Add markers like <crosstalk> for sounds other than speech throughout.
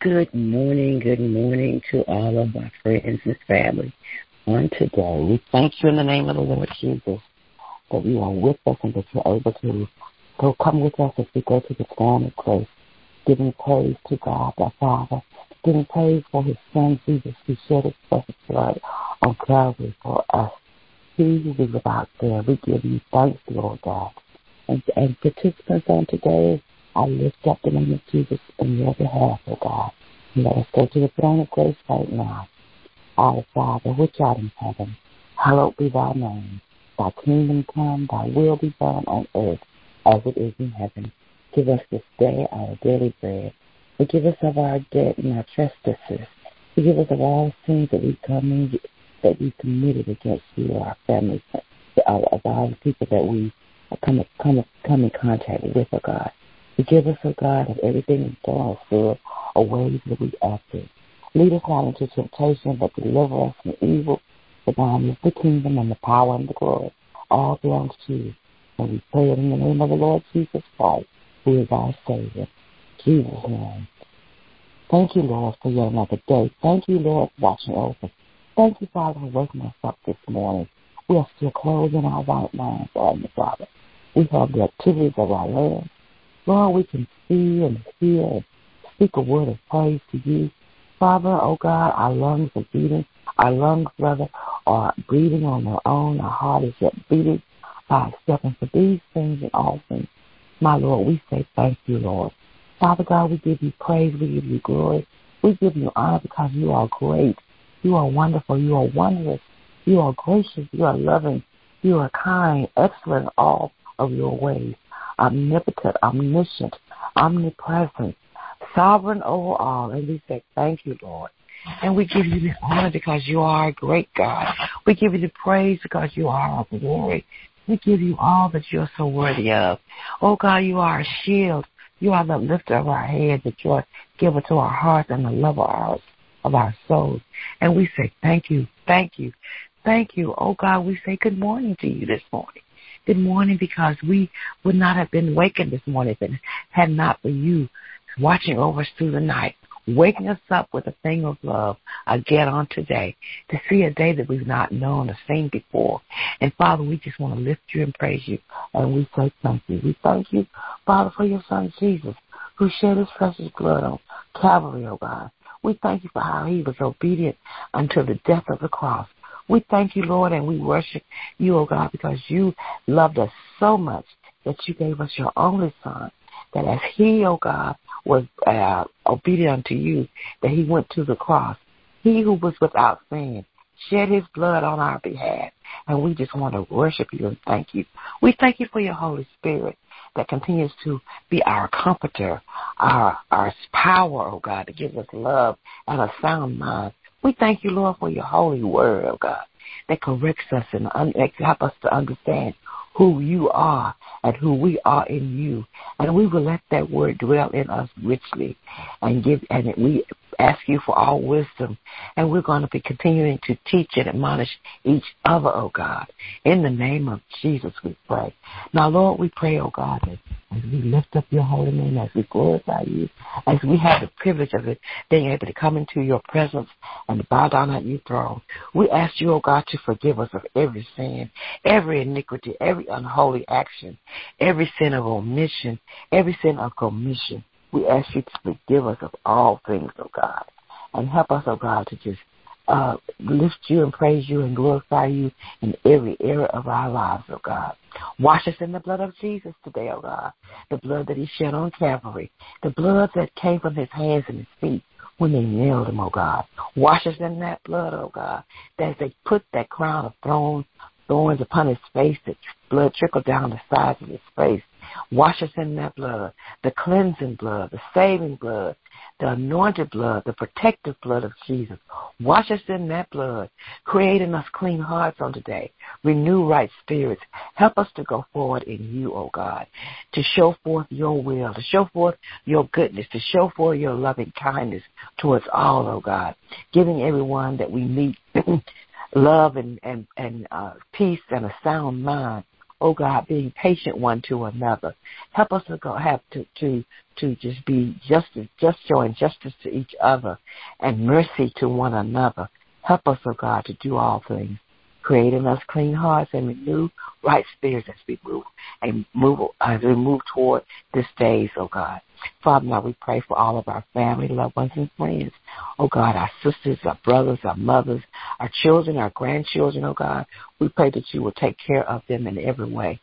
Good morning, good morning to all of my friends and family on today. We thank you in the name of the Lord Jesus that you are with us and that you're able to go come with us as we go to the throne of grace, giving praise to God, our Father, giving praise for his son Jesus who shed his precious blood on Calvary for us. He is about there, we give you thanks, Lord God. And, and participants on today, I lift up the name of Jesus in your behalf, O God. And let us go to the throne of grace right now. Our Father, which art in heaven, hallowed be thy name. Thy kingdom come, thy will be done on earth as it is in heaven. Give us this day our daily bread. Forgive us of our debt and our trespasses. Forgive us of all the sins that we come that we committed against you our families, of all the people that we come, come, come in contact with, O God. Forgive us, O God, of everything we've done or said or ways that we acted. Lead us not into temptation, but deliver us from evil. For thine is the kingdom and the power and the glory. All belongs to you. And we pray it in the name of the Lord Jesus Christ, who is our Savior. Jesus' name. Thank you, Lord, for your another day. Thank you, Lord, for watching over. Thank you, Father, for waking us up this morning. We are still clothed in our right minds, Father. We have the activities of our limbs. Lord, we can see and hear and speak a word of praise to you. Father, oh God, our lungs are beating. Our lungs, brother, are breathing on their own. Our heart is yet beating by accepting for these things and all things. My Lord, we say thank you, Lord. Father God, we give you praise. We give you glory. We give you honor because you are great. You are wonderful. You are wondrous. You are gracious. You are loving. You are kind, excellent all of your ways omnipotent, omniscient, omnipresent, sovereign over all. And we say, Thank you, Lord. And we give you the honor because you are a great God. We give you the praise because you are our glory. We give you all that you're so worthy of. Oh God, you are a shield. You are the lifter of our heads, the joy giver to our hearts and the love of our, of our souls. And we say thank you, thank you, thank you. Oh God, we say good morning to you this morning good morning because we would not have been wakened this morning if it had not been you watching over us through the night, waking us up with a thing of love again on today to see a day that we've not known or seen before. And Father, we just want to lift you and praise you. And we say thank you. We thank you, Father, for your son Jesus who shed his precious blood on Calvary, oh God. We thank you for how he was obedient until the death of the cross. We thank you, Lord, and we worship you, O oh God, because you loved us so much that you gave us your only son, that as he, O oh God, was uh, obedient unto you, that he went to the cross. He who was without sin shed his blood on our behalf. And we just want to worship you and thank you. We thank you for your Holy Spirit that continues to be our comforter, our our power, oh God, to give us love and a sound mind. We thank you, Lord, for your holy word, oh God, that corrects us and un- help us to understand who you are and who we are in you. And we will let that word dwell in us richly and give and we ask you for all wisdom. And we're going to be continuing to teach and admonish each other, oh God. In the name of Jesus we pray. Now Lord, we pray, oh God, as we lift up your holy name, as we glorify you, as we have the privilege of it, being able to come into your presence and bow down at your throne. We ask you, oh God, to forgive us of every sin, every iniquity, every unholy action, every sin of omission, every sin of commission. We ask you to forgive us of all things, oh God, and help us, oh God, to just uh, lift you and praise you and glorify you in every area of our lives, oh God. Wash us in the blood of Jesus today, oh God. The blood that he shed on Calvary. The blood that came from his hands and his feet when they nailed him, oh God. Wash us in that blood, oh God. That they put that crown of thorns, thorns upon his face, that blood trickled down the sides of his face. Wash us in that blood, the cleansing blood, the saving blood, the anointed blood, the protective blood of Jesus. Wash us in that blood, creating us clean hearts on today. Renew right spirits. Help us to go forward in you, O oh God, to show forth your will, to show forth your goodness, to show forth your loving kindness towards all, O oh God, giving everyone that we meet <clears throat> love and, and, and uh, peace and a sound mind oh God, being patient one to another. Help us to go have to to to just be justice, just showing justice to each other and mercy to one another. Help us, oh God, to do all things create in us clean hearts and renew right spirits as we move and move uh, as we move toward this days, oh God. Father, now we pray for all of our family, loved ones, and friends. Oh God, our sisters, our brothers, our mothers, our children, our grandchildren, oh God. We pray that you will take care of them in every way,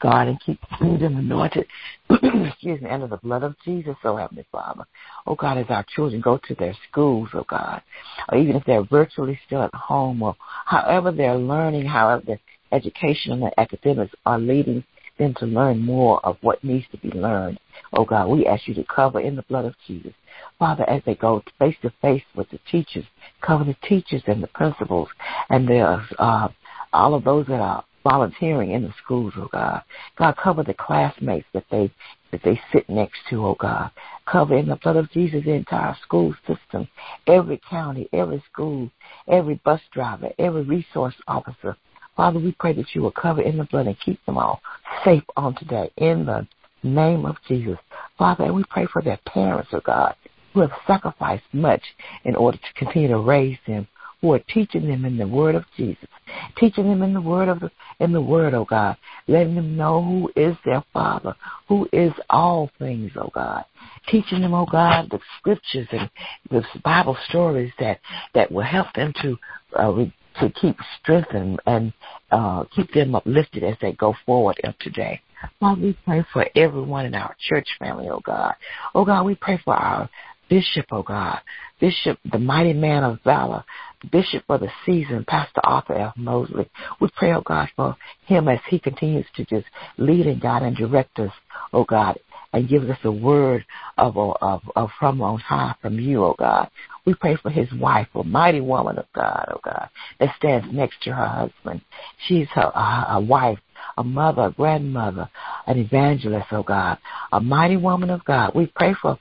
God, and keep them anointed, <clears throat> excuse me, under the blood of Jesus, oh Heavenly Father. Oh God, as our children go to their schools, oh God, or even if they're virtually still at home, or however they're learning, however their education and academics are leading them to learn more of what needs to be learned. Oh God, we ask you to cover in the blood of Jesus. Father, as they go face to face with the teachers, cover the teachers and the principals and the, uh, all of those that are volunteering in the schools, oh God. God, cover the classmates that they that they sit next to, oh God. Cover in the blood of Jesus the entire school system, every county, every school, every bus driver, every resource officer. Father, we pray that you will cover in the blood and keep them all safe on today. In the name of Jesus. Father, and we pray for their parents, oh God, who have sacrificed much in order to continue to raise them, who are teaching them in the word of Jesus, teaching them in the word of the, in the word, oh God, letting them know who is their Father, who is all things, oh God, teaching them, oh God, the scriptures and the Bible stories that that will help them to uh, to keep strengthened and uh, keep them uplifted as they go forward today. Lord, we pray for everyone in our church family, oh God. Oh God, we pray for our bishop, oh God. Bishop, the mighty man of valor. Bishop for the season, Pastor Arthur F. Mosley. We pray, oh God, for him as he continues to just lead and guide and direct us, oh God, and give us a word of, of, of from on high from you, oh God. We pray for his wife, a mighty woman of God, oh God, that stands next to her husband. She's her, a, a wife, a mother, a grandmother, an evangelist, oh God, a mighty woman of God. We pray for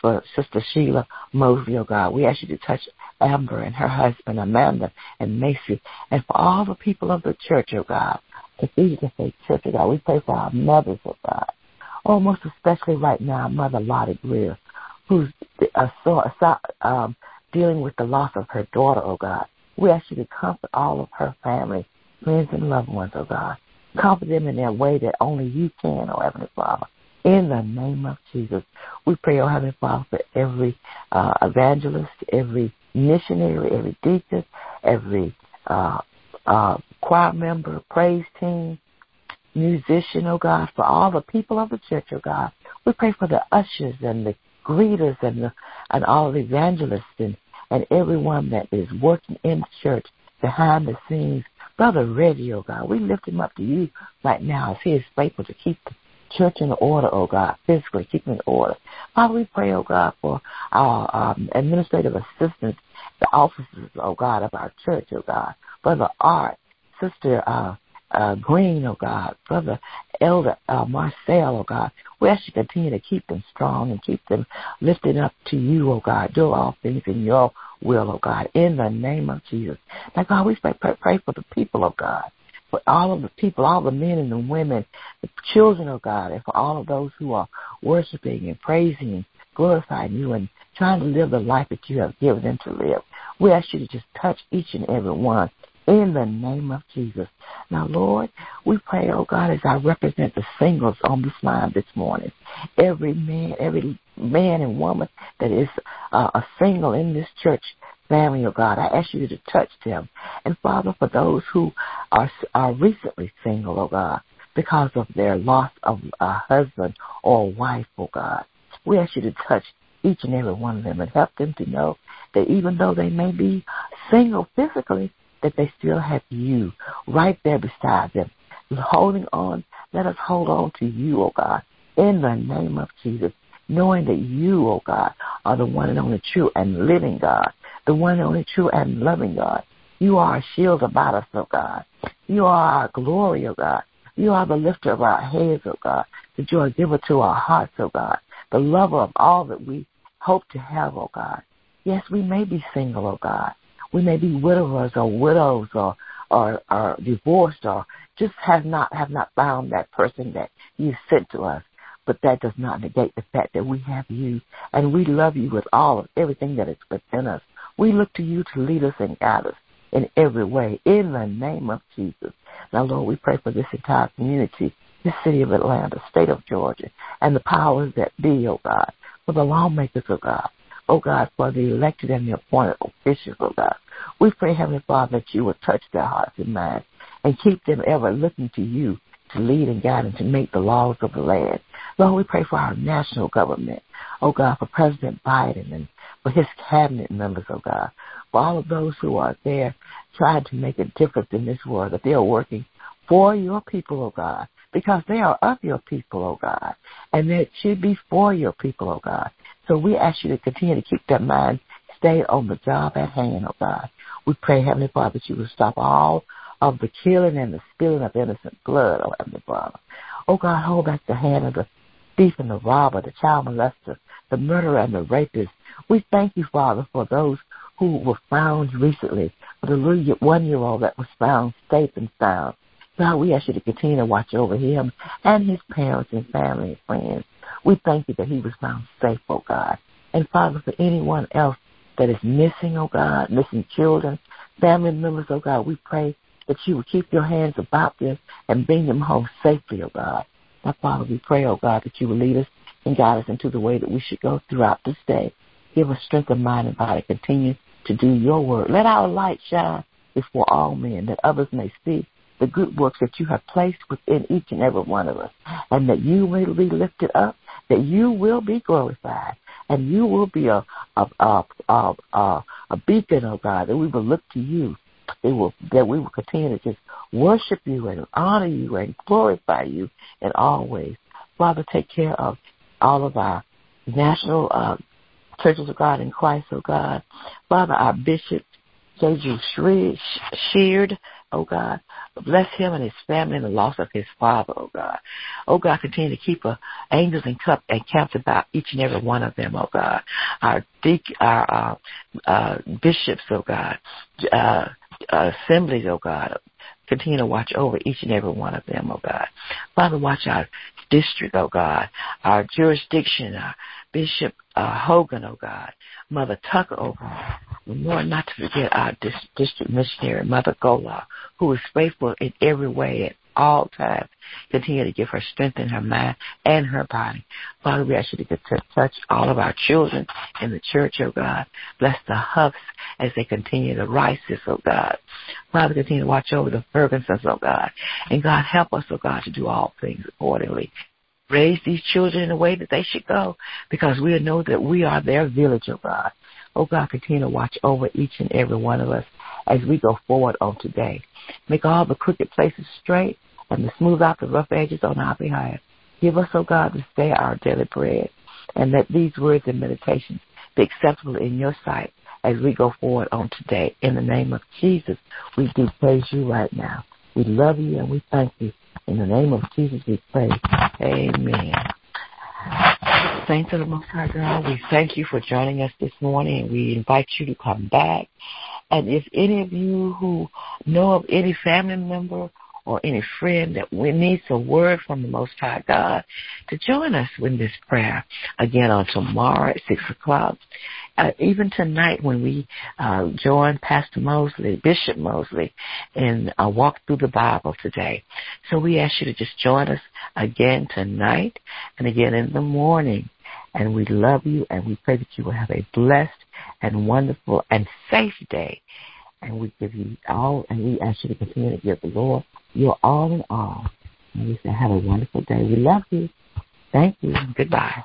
for Sister Sheila Mosley, oh God. We ask you to touch Amber and her husband, Amanda and Macy, and for all the people of the church, oh God. Ephesians Faith Church, oh God. We pray for our mothers, oh God. Oh, most especially right now, Mother Lottie Greer, who's uh, so, um, dealing with the loss of her daughter, oh God. We ask you to comfort all of her family, friends, and loved ones, oh God. Comfort them in their way that only you can, oh Heavenly Father. In the name of Jesus, we pray, oh Heavenly Father, for every uh, evangelist, every missionary, every deacon, every uh, uh, choir member, praise team, musician, oh God, for all the people of the church, oh God. We pray for the ushers and the greeters and and all the evangelists and, and everyone that is working in the church behind the scenes. Brother Reggie, oh God, we lift him up to you right now as he is faithful to keep the church in order, oh God, physically keeping in order. Father, we pray, oh God, for our um, administrative assistants, the officers, oh God, of our church, oh God, Brother Art, Sister uh, uh, Green, oh God, Brother Elder uh, Marcel, oh God. We ask you to continue to keep them strong and keep them lifted up to you, oh God. Do all things in your will, oh God, in the name of Jesus. Now, God, we pray, pray, pray for the people, of God, for all of the people, all the men and the women, the children, of God, and for all of those who are worshiping and praising and glorifying you and trying to live the life that you have given them to live. We ask you to just touch each and every one in the name of Jesus. Now, Lord, we pray, oh God, as I represent the singles on this line this morning, every man, every man and woman that is uh, a single in this church family, oh God, I ask you to touch them. And Father, for those who are, are recently single, oh God, because of their loss of a husband or a wife, oh God, we ask you to touch each and every one of them and help them to know that even though they may be single physically, that they still have you right there beside them, holding on. Let us hold on to you, oh God, in the name of Jesus, knowing that you, oh God, are the one and only true and living God, the one and only true and loving God. You are a shield about us, oh God. You are our glory, oh God. You are the lifter of our heads, oh God. The joy giver to our hearts, oh God. The lover of all that we hope to have, oh God. Yes, we may be single, oh God. We may be widowers or widows or, or are divorced or just have not have not found that person that you sent to us. But that does not negate the fact that we have you and we love you with all of everything that is within us. We look to you to lead us and guide us in every way in the name of Jesus. Now, Lord, we pray for this entire community, the city of Atlanta, state of Georgia, and the powers that be, oh God, for the lawmakers, oh God, oh God, for the elected and the appointed officials, oh God. We pray, Heavenly Father, that you will touch their hearts and minds and keep them ever looking to you to lead and guide and to make the laws of the land. Lord, we pray for our national government. Oh God, for President Biden and for his cabinet members, oh God, for all of those who are there trying to make a difference in this world, that they are working for your people, oh God, because they are of your people, oh God, and that should be for your people, oh God. So we ask you to continue to keep that mind stayed on the job at hand, oh God. We pray, Heavenly Father, that you will stop all of the killing and the spilling of innocent blood, oh Heavenly Father. Oh God, hold back the hand of the thief and the robber, the child molester, the murderer and the rapist. We thank you, Father, for those who were found recently, for the little one-year-old that was found safe and sound. God, we ask you to continue to watch over him and his parents and family and friends. We thank you that he was found safe, oh God. And Father, for anyone else that is missing, oh God, missing children, family members, oh God, we pray that you will keep your hands about them and bring them home safely, oh God. Now, Father, we pray, oh God, that you will lead us and guide us into the way that we should go throughout this day. Give us strength of mind and body. Continue to do your work. Let our light shine before all men, that others may see the good works that you have placed within each and every one of us, and that you may be lifted up, that you will be glorified, and you will be a a a a, a, a beacon, oh God, that we will look to you, that, will, that we will continue to just worship you and honor you and glorify you in all ways. Father, take care of all of our national uh, churches of God in Christ, oh God. Father, our bishop, J.G. Sheard, oh God. Bless him and his family and the loss of his father, oh God. Oh God, continue to keep uh, angels and cup and camps about each and every one of them, oh God. Our deacon, our uh, uh, bishops, oh God. Uh, assemblies, oh God. Continue to watch over each and every one of them, oh God. Father, watch our district, oh God, our jurisdiction, our Bishop uh, Hogan, oh God, Mother Tucker, oh God. Lord, not to forget our district missionary, Mother Gola, who is faithful in every way at all times. Continue to give her strength in her mind and her body. Father, we ask you to touch all of our children in the church, oh God. Bless the Huffs as they continue the Rices, oh God. Father, continue to watch over the Fergusons, oh God. And God, help us, oh God, to do all things accordingly raise these children in the way that they should go because we know that we are their village, oh God. Oh God, continue to watch over each and every one of us as we go forward on today. Make all the crooked places straight and to smooth out the rough edges on our behalf. Give us, oh God, to stay our daily bread and let these words and meditations be acceptable in your sight as we go forward on today. In the name of Jesus, we do praise you right now. We love you and we thank you. In the name of Jesus we pray. Amen. Saints of the Most High God, we thank you for joining us this morning we invite you to come back. And if any of you who know of any family member or any friend that needs a word from the Most High God to join us in this prayer again on tomorrow at 6 o'clock uh, even tonight when we uh, join Pastor Mosley, Bishop Mosley, and uh, walk through the Bible today. So we ask you to just join us again tonight and again in the morning. And we love you and we pray that you will have a blessed and wonderful and safe day. And we give you all, and we ask you to continue to give the Lord your all in all. And we say, have a wonderful day. We love you. Thank you. Goodbye.